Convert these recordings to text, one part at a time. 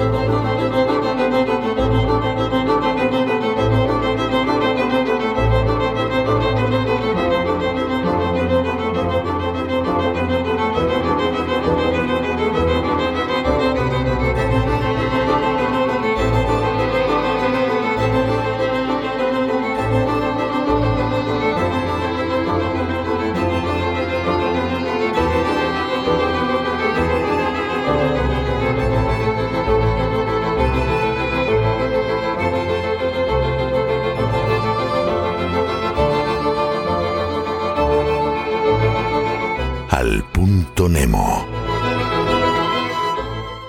Música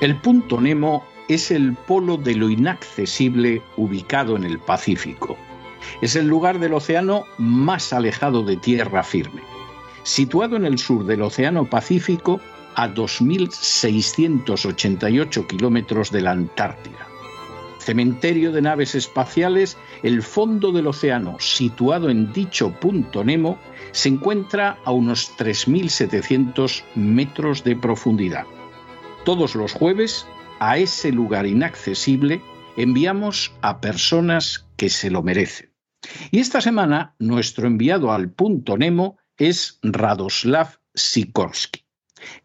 El punto Nemo es el polo de lo inaccesible ubicado en el Pacífico. Es el lugar del océano más alejado de tierra firme. Situado en el sur del Océano Pacífico, a 2.688 kilómetros de la Antártida. Cementerio de naves espaciales, el fondo del océano situado en dicho punto Nemo se encuentra a unos 3.700 metros de profundidad. Todos los jueves, a ese lugar inaccesible, enviamos a personas que se lo merecen. Y esta semana, nuestro enviado al punto Nemo es Radoslav Sikorsky.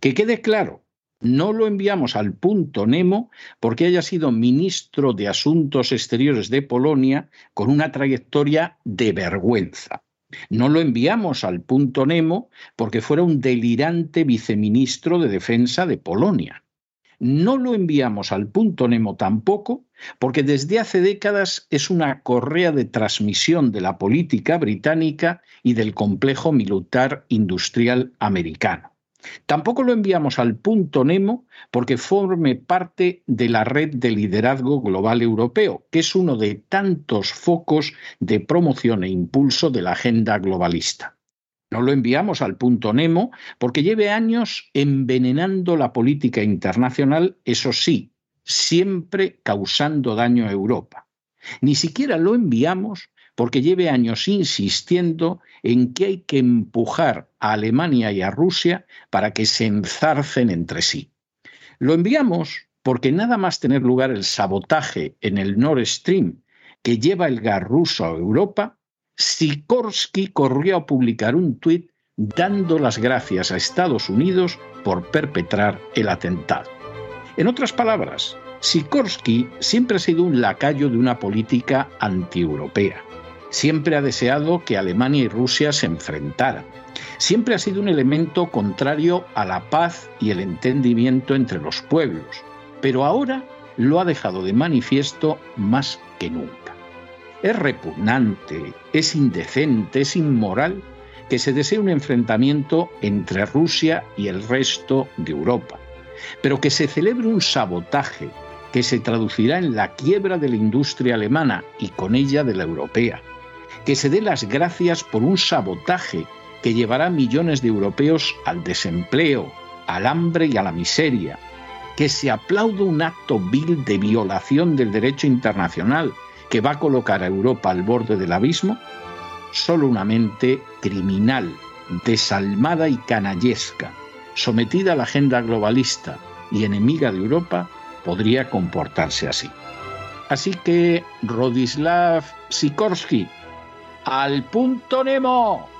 Que quede claro, no lo enviamos al punto Nemo porque haya sido ministro de Asuntos Exteriores de Polonia con una trayectoria de vergüenza. No lo enviamos al punto Nemo porque fuera un delirante viceministro de Defensa de Polonia. No lo enviamos al punto Nemo tampoco, porque desde hace décadas es una correa de transmisión de la política británica y del complejo militar industrial americano. Tampoco lo enviamos al punto Nemo porque forme parte de la red de liderazgo global europeo, que es uno de tantos focos de promoción e impulso de la agenda globalista. No lo enviamos al punto Nemo porque lleve años envenenando la política internacional, eso sí, siempre causando daño a Europa. Ni siquiera lo enviamos porque lleve años insistiendo en que hay que empujar a Alemania y a Rusia para que se enzarcen entre sí. Lo enviamos porque nada más tener lugar el sabotaje en el Nord Stream que lleva el gas ruso a Europa, Sikorsky corrió a publicar un tuit dando las gracias a Estados Unidos por perpetrar el atentado. En otras palabras, Sikorsky siempre ha sido un lacayo de una política antieuropea. Siempre ha deseado que Alemania y Rusia se enfrentaran. Siempre ha sido un elemento contrario a la paz y el entendimiento entre los pueblos. Pero ahora lo ha dejado de manifiesto más que nunca. Es repugnante, es indecente, es inmoral que se desee un enfrentamiento entre Rusia y el resto de Europa, pero que se celebre un sabotaje que se traducirá en la quiebra de la industria alemana y con ella de la europea, que se dé las gracias por un sabotaje que llevará millones de europeos al desempleo, al hambre y a la miseria, que se aplaude un acto vil de violación del derecho internacional que va a colocar a Europa al borde del abismo, solo una mente criminal, desalmada y canallesca, sometida a la agenda globalista y enemiga de Europa, podría comportarse así. Así que, Rodislav Sikorsky, al punto Nemo.